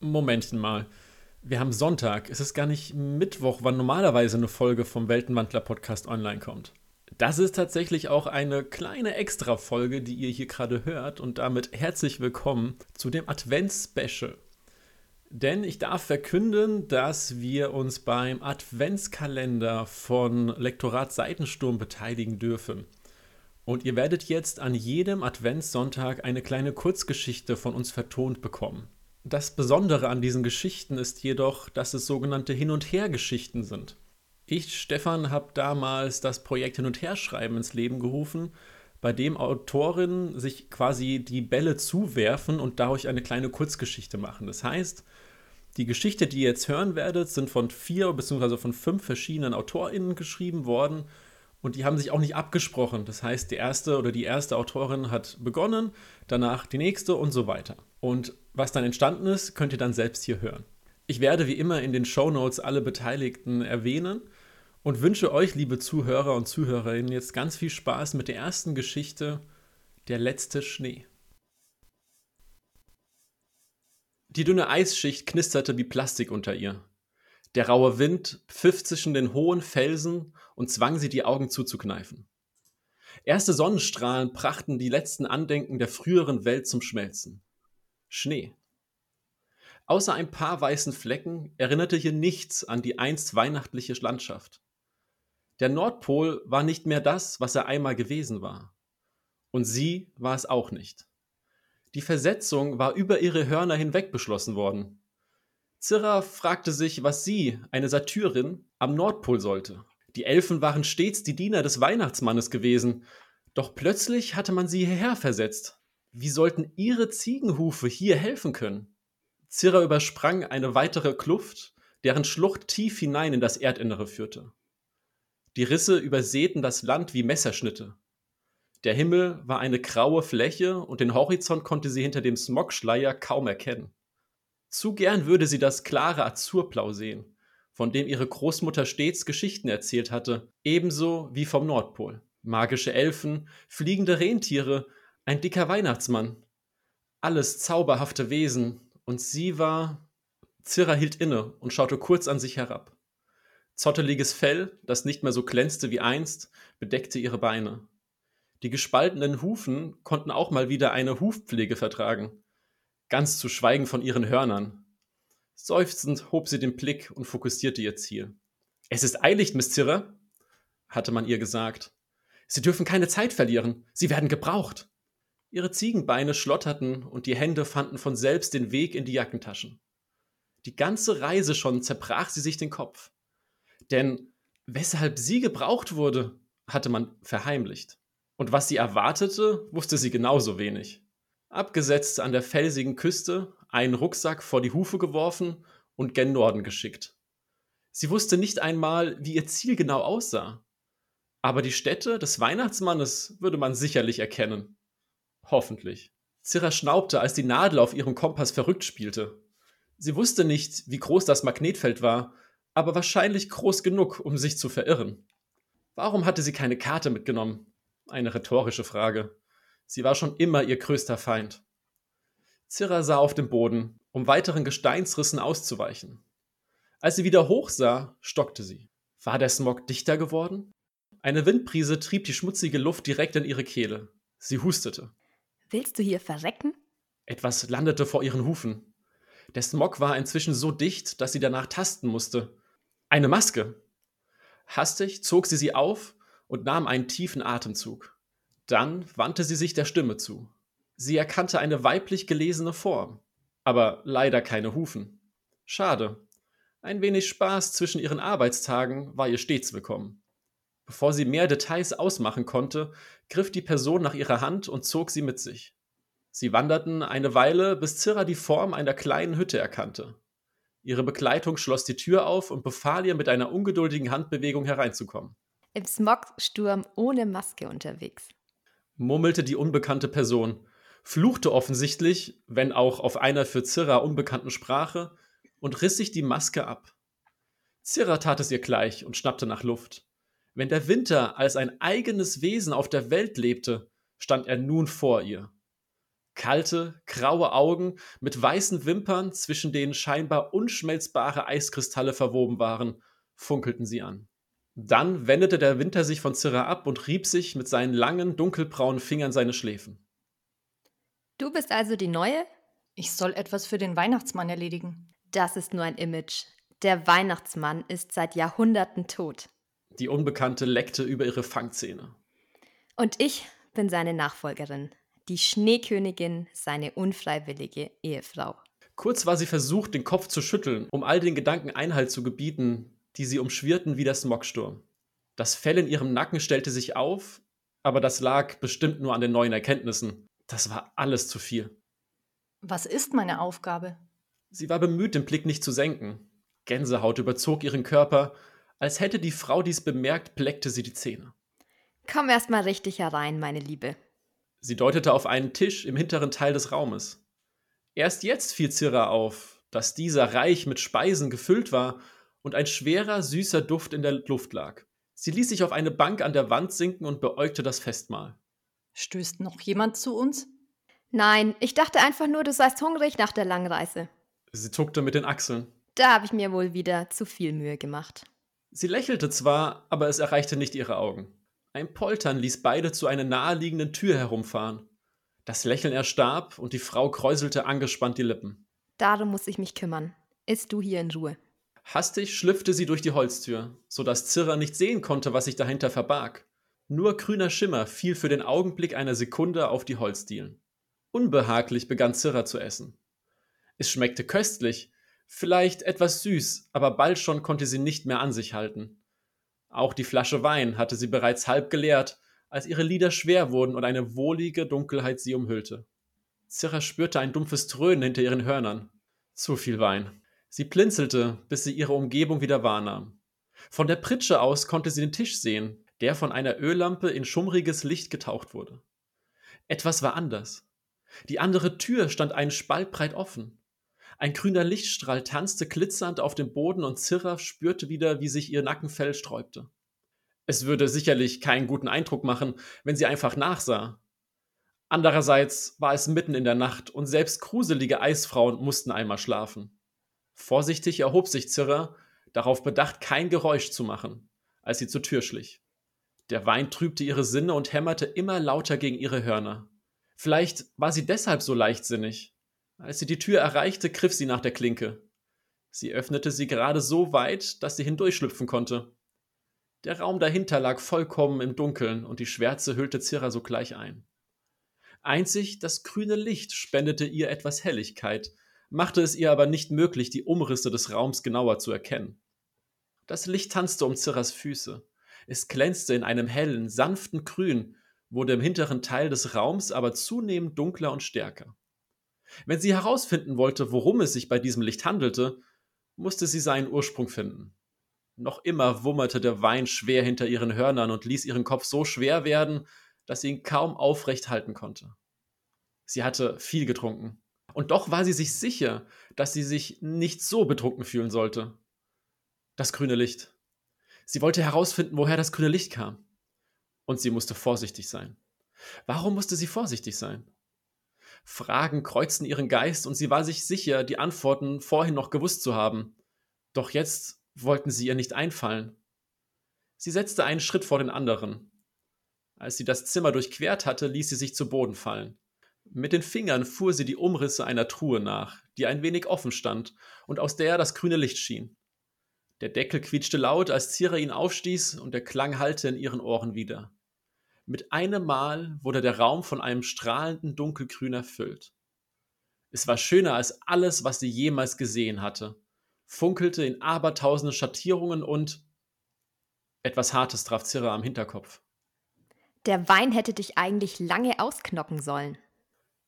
Momentchen mal. Wir haben Sonntag. Es ist gar nicht Mittwoch, wann normalerweise eine Folge vom Weltenwandler-Podcast online kommt. Das ist tatsächlich auch eine kleine Extra-Folge, die ihr hier gerade hört. Und damit herzlich willkommen zu dem Advents-Special. Denn ich darf verkünden, dass wir uns beim Adventskalender von Lektorat Seitensturm beteiligen dürfen. Und ihr werdet jetzt an jedem Adventssonntag eine kleine Kurzgeschichte von uns vertont bekommen. Das Besondere an diesen Geschichten ist jedoch, dass es sogenannte Hin- und Her-Geschichten sind. Ich, Stefan, habe damals das Projekt Hin- und Herschreiben ins Leben gerufen, bei dem Autorinnen sich quasi die Bälle zuwerfen und dadurch eine kleine Kurzgeschichte machen. Das heißt, die Geschichte, die ihr jetzt hören werdet, sind von vier bzw. von fünf verschiedenen AutorInnen geschrieben worden und die haben sich auch nicht abgesprochen. Das heißt, die erste oder die erste Autorin hat begonnen, danach die nächste und so weiter. Und was dann entstanden ist, könnt ihr dann selbst hier hören. Ich werde wie immer in den Show Notes alle Beteiligten erwähnen und wünsche euch, liebe Zuhörer und Zuhörerinnen, jetzt ganz viel Spaß mit der ersten Geschichte Der letzte Schnee. Die dünne Eisschicht knisterte wie Plastik unter ihr. Der raue Wind pfiff zwischen den hohen Felsen und zwang sie, die Augen zuzukneifen. Erste Sonnenstrahlen brachten die letzten Andenken der früheren Welt zum Schmelzen. Schnee. Außer ein paar weißen Flecken erinnerte hier nichts an die einst weihnachtliche Landschaft. Der Nordpol war nicht mehr das, was er einmal gewesen war. Und sie war es auch nicht. Die Versetzung war über ihre Hörner hinweg beschlossen worden. Zirra fragte sich, was sie, eine Satyrin, am Nordpol sollte. Die Elfen waren stets die Diener des Weihnachtsmannes gewesen, doch plötzlich hatte man sie hierher versetzt. Wie sollten ihre Ziegenhufe hier helfen können? Zirra übersprang eine weitere Kluft, deren Schlucht tief hinein in das Erdinnere führte. Die Risse übersäten das Land wie Messerschnitte. Der Himmel war eine graue Fläche und den Horizont konnte sie hinter dem Smogschleier kaum erkennen. Zu gern würde sie das klare Azurblau sehen, von dem ihre Großmutter stets Geschichten erzählt hatte, ebenso wie vom Nordpol. Magische Elfen, fliegende Rentiere, ein dicker Weihnachtsmann. Alles zauberhafte Wesen, und sie war. Zirra hielt inne und schaute kurz an sich herab. Zotteliges Fell, das nicht mehr so glänzte wie einst, bedeckte ihre Beine. Die gespaltenen Hufen konnten auch mal wieder eine Hufpflege vertragen ganz zu schweigen von ihren Hörnern. Seufzend hob sie den Blick und fokussierte ihr Ziel. Es ist eilig, Miss Zirre, hatte man ihr gesagt. Sie dürfen keine Zeit verlieren, sie werden gebraucht. Ihre Ziegenbeine schlotterten und die Hände fanden von selbst den Weg in die Jackentaschen. Die ganze Reise schon zerbrach sie sich den Kopf. Denn weshalb sie gebraucht wurde, hatte man verheimlicht. Und was sie erwartete, wusste sie genauso wenig abgesetzt an der felsigen Küste, einen Rucksack vor die Hufe geworfen und gen Norden geschickt. Sie wusste nicht einmal, wie ihr Ziel genau aussah. Aber die Stätte des Weihnachtsmannes würde man sicherlich erkennen. Hoffentlich. Zirra schnaubte, als die Nadel auf ihrem Kompass verrückt spielte. Sie wusste nicht, wie groß das Magnetfeld war, aber wahrscheinlich groß genug, um sich zu verirren. Warum hatte sie keine Karte mitgenommen? Eine rhetorische Frage. Sie war schon immer ihr größter Feind. Zirra sah auf den Boden, um weiteren Gesteinsrissen auszuweichen. Als sie wieder hoch sah, stockte sie. War der Smog dichter geworden? Eine Windbrise trieb die schmutzige Luft direkt in ihre Kehle. Sie hustete. Willst du hier verrecken? Etwas landete vor ihren Hufen. Der Smog war inzwischen so dicht, dass sie danach tasten musste. Eine Maske. Hastig zog sie sie auf und nahm einen tiefen Atemzug. Dann wandte sie sich der Stimme zu. Sie erkannte eine weiblich gelesene Form, aber leider keine Hufen. Schade. Ein wenig Spaß zwischen ihren Arbeitstagen war ihr stets willkommen. Bevor sie mehr Details ausmachen konnte, griff die Person nach ihrer Hand und zog sie mit sich. Sie wanderten eine Weile, bis Zirra die Form einer kleinen Hütte erkannte. Ihre Begleitung schloss die Tür auf und befahl ihr mit einer ungeduldigen Handbewegung hereinzukommen. Im Smogsturm ohne Maske unterwegs murmelte die unbekannte Person, fluchte offensichtlich, wenn auch auf einer für Zirra unbekannten Sprache, und riss sich die Maske ab. Zirra tat es ihr gleich und schnappte nach Luft. Wenn der Winter als ein eigenes Wesen auf der Welt lebte, stand er nun vor ihr. Kalte, graue Augen mit weißen Wimpern, zwischen denen scheinbar unschmelzbare Eiskristalle verwoben waren, funkelten sie an. Dann wendete der Winter sich von Zirra ab und rieb sich mit seinen langen, dunkelbraunen Fingern seine Schläfen. Du bist also die Neue? Ich soll etwas für den Weihnachtsmann erledigen. Das ist nur ein Image. Der Weihnachtsmann ist seit Jahrhunderten tot. Die Unbekannte leckte über ihre Fangzähne. Und ich bin seine Nachfolgerin, die Schneekönigin, seine unfreiwillige Ehefrau. Kurz war sie versucht, den Kopf zu schütteln, um all den Gedanken Einhalt zu gebieten, die sie umschwirrten wie der Smogsturm. Das Fell in ihrem Nacken stellte sich auf, aber das lag bestimmt nur an den neuen Erkenntnissen. Das war alles zu viel. Was ist meine Aufgabe? Sie war bemüht, den Blick nicht zu senken. Gänsehaut überzog ihren Körper. Als hätte die Frau dies bemerkt, bleckte sie die Zähne. Komm erst mal richtig herein, meine Liebe. Sie deutete auf einen Tisch im hinteren Teil des Raumes. Erst jetzt fiel Zirra auf, dass dieser reich mit Speisen gefüllt war und ein schwerer, süßer Duft in der Luft lag. Sie ließ sich auf eine Bank an der Wand sinken und beäugte das Festmahl. Stößt noch jemand zu uns? Nein, ich dachte einfach nur, du seist hungrig nach der langen Reise. Sie zuckte mit den Achseln. Da habe ich mir wohl wieder zu viel Mühe gemacht. Sie lächelte zwar, aber es erreichte nicht ihre Augen. Ein Poltern ließ beide zu einer naheliegenden Tür herumfahren. Das Lächeln erstarb und die Frau kräuselte angespannt die Lippen. Darum muss ich mich kümmern. Ist du hier in Ruhe. Hastig schlüpfte sie durch die Holztür, so dass Zirra nicht sehen konnte, was sich dahinter verbarg. Nur grüner Schimmer fiel für den Augenblick einer Sekunde auf die Holzdielen. Unbehaglich begann Zirra zu essen. Es schmeckte köstlich, vielleicht etwas süß, aber bald schon konnte sie nicht mehr an sich halten. Auch die Flasche Wein hatte sie bereits halb geleert, als ihre Lider schwer wurden und eine wohlige Dunkelheit sie umhüllte. Zirra spürte ein dumpfes Dröhnen hinter ihren Hörnern. Zu viel Wein. Sie blinzelte, bis sie ihre Umgebung wieder wahrnahm. Von der Pritsche aus konnte sie den Tisch sehen, der von einer Öllampe in schummriges Licht getaucht wurde. Etwas war anders. Die andere Tür stand einen Spalt breit offen. Ein grüner Lichtstrahl tanzte glitzernd auf dem Boden und Zirra spürte wieder, wie sich ihr Nackenfell sträubte. Es würde sicherlich keinen guten Eindruck machen, wenn sie einfach nachsah. Andererseits war es mitten in der Nacht und selbst gruselige Eisfrauen mussten einmal schlafen. Vorsichtig erhob sich Zirra, darauf bedacht, kein Geräusch zu machen, als sie zur Tür schlich. Der Wein trübte ihre Sinne und hämmerte immer lauter gegen ihre Hörner. Vielleicht war sie deshalb so leichtsinnig. Als sie die Tür erreichte, griff sie nach der Klinke. Sie öffnete sie gerade so weit, dass sie hindurchschlüpfen konnte. Der Raum dahinter lag vollkommen im Dunkeln und die Schwärze hüllte Zirra sogleich ein. Einzig das grüne Licht spendete ihr etwas Helligkeit, machte es ihr aber nicht möglich, die Umrisse des Raums genauer zu erkennen. Das Licht tanzte um Zirras Füße. Es glänzte in einem hellen, sanften Grün, wurde im hinteren Teil des Raums aber zunehmend dunkler und stärker. Wenn sie herausfinden wollte, worum es sich bei diesem Licht handelte, musste sie seinen Ursprung finden. Noch immer wummerte der Wein schwer hinter ihren Hörnern und ließ ihren Kopf so schwer werden, dass sie ihn kaum aufrecht halten konnte. Sie hatte viel getrunken. Und doch war sie sich sicher, dass sie sich nicht so betrunken fühlen sollte. Das grüne Licht. Sie wollte herausfinden, woher das grüne Licht kam. Und sie musste vorsichtig sein. Warum musste sie vorsichtig sein? Fragen kreuzten ihren Geist und sie war sich sicher, die Antworten vorhin noch gewusst zu haben. Doch jetzt wollten sie ihr nicht einfallen. Sie setzte einen Schritt vor den anderen. Als sie das Zimmer durchquert hatte, ließ sie sich zu Boden fallen. Mit den Fingern fuhr sie die Umrisse einer Truhe nach, die ein wenig offen stand und aus der das grüne Licht schien. Der Deckel quietschte laut, als Zira ihn aufstieß, und der Klang hallte in ihren Ohren wieder. Mit einem Mal wurde der Raum von einem strahlenden Dunkelgrün erfüllt. Es war schöner als alles, was sie jemals gesehen hatte, funkelte in abertausende Schattierungen und etwas Hartes traf Zirra am Hinterkopf. Der Wein hätte dich eigentlich lange ausknocken sollen.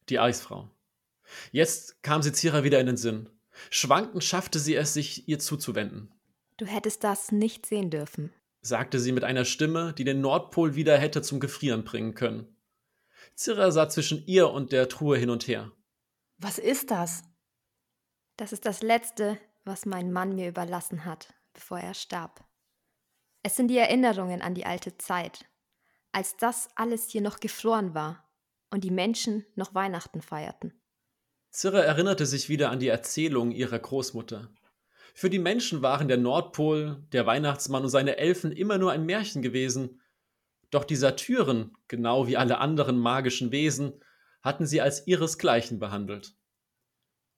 Die Eisfrau. Jetzt kam sie Zira wieder in den Sinn. Schwankend schaffte sie es, sich ihr zuzuwenden. Du hättest das nicht sehen dürfen sagte sie mit einer Stimme, die den Nordpol wieder hätte zum Gefrieren bringen können. Zirra sah zwischen ihr und der Truhe hin und her. Was ist das? Das ist das Letzte, was mein Mann mir überlassen hat, bevor er starb. Es sind die Erinnerungen an die alte Zeit, als das alles hier noch gefroren war und die Menschen noch Weihnachten feierten. Zirra erinnerte sich wieder an die Erzählung ihrer Großmutter. Für die Menschen waren der Nordpol, der Weihnachtsmann und seine Elfen immer nur ein Märchen gewesen. Doch die Satyren, genau wie alle anderen magischen Wesen, hatten sie als ihresgleichen behandelt.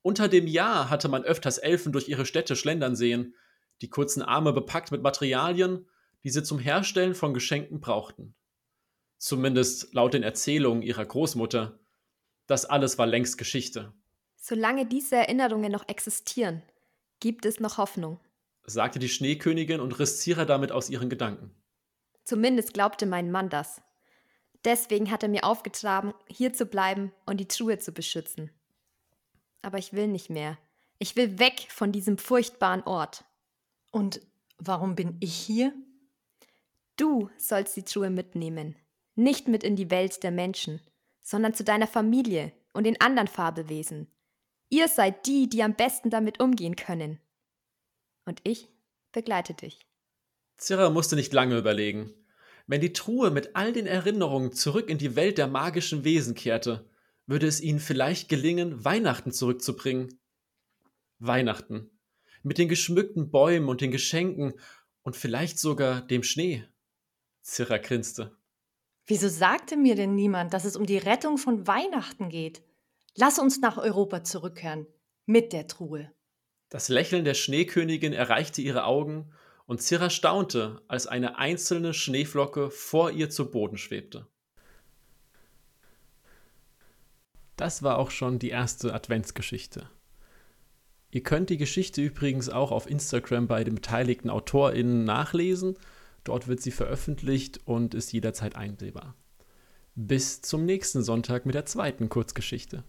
Unter dem Jahr hatte man öfters Elfen durch ihre Städte schlendern sehen, die kurzen Arme bepackt mit Materialien, die sie zum Herstellen von Geschenken brauchten. Zumindest laut den Erzählungen ihrer Großmutter. Das alles war längst Geschichte. Solange diese Erinnerungen noch existieren, gibt es noch Hoffnung, sagte die Schneekönigin und riss Zira damit aus ihren Gedanken. Zumindest glaubte mein Mann das. Deswegen hat er mir aufgetragen, hier zu bleiben und die Truhe zu beschützen. Aber ich will nicht mehr. Ich will weg von diesem furchtbaren Ort. Und warum bin ich hier? Du sollst die Truhe mitnehmen. Nicht mit in die Welt der Menschen, sondern zu deiner Familie und den anderen Fabelwesen. Ihr seid die, die am besten damit umgehen können. Und ich begleite dich. Zirra musste nicht lange überlegen. Wenn die Truhe mit all den Erinnerungen zurück in die Welt der magischen Wesen kehrte, würde es ihnen vielleicht gelingen, Weihnachten zurückzubringen. Weihnachten. Mit den geschmückten Bäumen und den Geschenken und vielleicht sogar dem Schnee. Zirra grinste. Wieso sagte mir denn niemand, dass es um die Rettung von Weihnachten geht? Lass uns nach Europa zurückkehren. Mit der Truhe. Das Lächeln der Schneekönigin erreichte ihre Augen und Zirra staunte, als eine einzelne Schneeflocke vor ihr zu Boden schwebte. Das war auch schon die erste Adventsgeschichte. Ihr könnt die Geschichte übrigens auch auf Instagram bei den beteiligten AutorInnen nachlesen. Dort wird sie veröffentlicht und ist jederzeit einsehbar. Bis zum nächsten Sonntag mit der zweiten Kurzgeschichte.